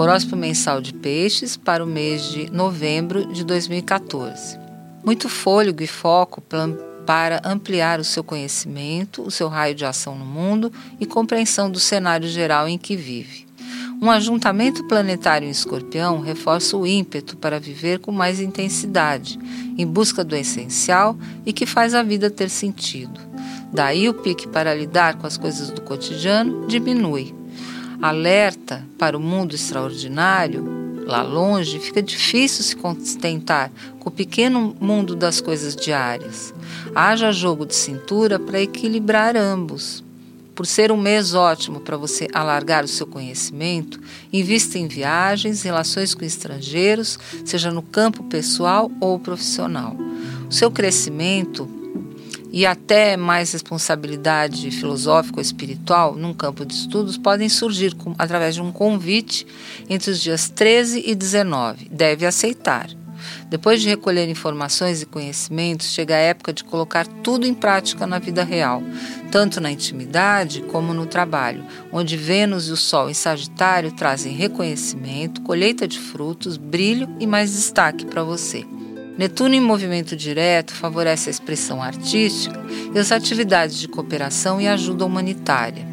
Horóscopo mensal de Peixes para o mês de novembro de 2014. Muito fôlego e foco para ampliar o seu conhecimento, o seu raio de ação no mundo e compreensão do cenário geral em que vive. Um ajuntamento planetário em escorpião reforça o ímpeto para viver com mais intensidade, em busca do essencial e que faz a vida ter sentido. Daí o pique para lidar com as coisas do cotidiano diminui. Alerta para o mundo extraordinário, lá longe, fica difícil se contentar com o pequeno mundo das coisas diárias. Haja jogo de cintura para equilibrar ambos. Por ser um mês ótimo para você alargar o seu conhecimento, invista em viagens, relações com estrangeiros, seja no campo pessoal ou profissional. O seu crescimento e até mais responsabilidade filosófica ou espiritual num campo de estudos podem surgir com, através de um convite entre os dias 13 e 19. Deve aceitar. Depois de recolher informações e conhecimentos, chega a época de colocar tudo em prática na vida real, tanto na intimidade como no trabalho, onde Vênus e o Sol em Sagitário trazem reconhecimento, colheita de frutos, brilho e mais destaque para você. Netuno em movimento direto favorece a expressão artística e as atividades de cooperação e ajuda humanitária.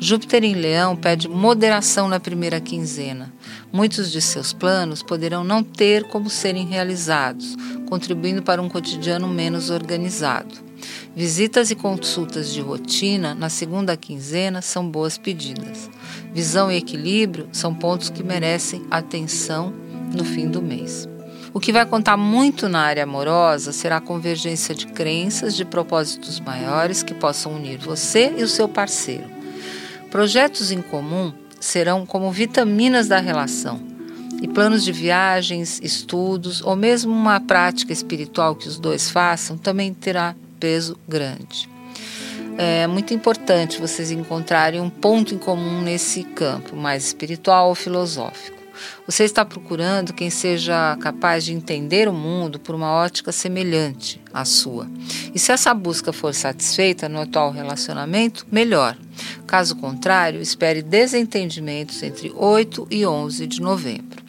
Júpiter em Leão pede moderação na primeira quinzena. Muitos de seus planos poderão não ter como serem realizados, contribuindo para um cotidiano menos organizado. Visitas e consultas de rotina na segunda quinzena são boas pedidas. Visão e equilíbrio são pontos que merecem atenção no fim do mês. O que vai contar muito na área amorosa será a convergência de crenças, de propósitos maiores que possam unir você e o seu parceiro. Projetos em comum serão como vitaminas da relação. E planos de viagens, estudos ou mesmo uma prática espiritual que os dois façam também terá peso grande. É muito importante vocês encontrarem um ponto em comum nesse campo, mais espiritual ou filosófico. Você está procurando quem seja capaz de entender o mundo por uma ótica semelhante à sua. E se essa busca for satisfeita no atual relacionamento, melhor. Caso contrário, espere desentendimentos entre 8 e 11 de novembro.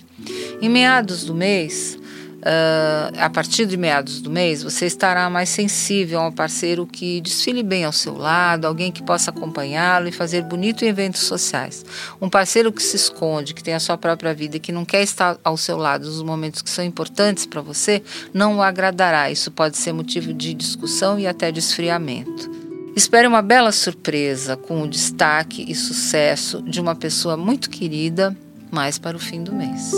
Em meados do mês, Uh, a partir de meados do mês, você estará mais sensível a um parceiro que desfile bem ao seu lado, alguém que possa acompanhá-lo e fazer bonito em eventos sociais. Um parceiro que se esconde, que tem a sua própria vida e que não quer estar ao seu lado nos momentos que são importantes para você, não o agradará. Isso pode ser motivo de discussão e até de esfriamento. Espere uma bela surpresa com o destaque e sucesso de uma pessoa muito querida mais para o fim do mês.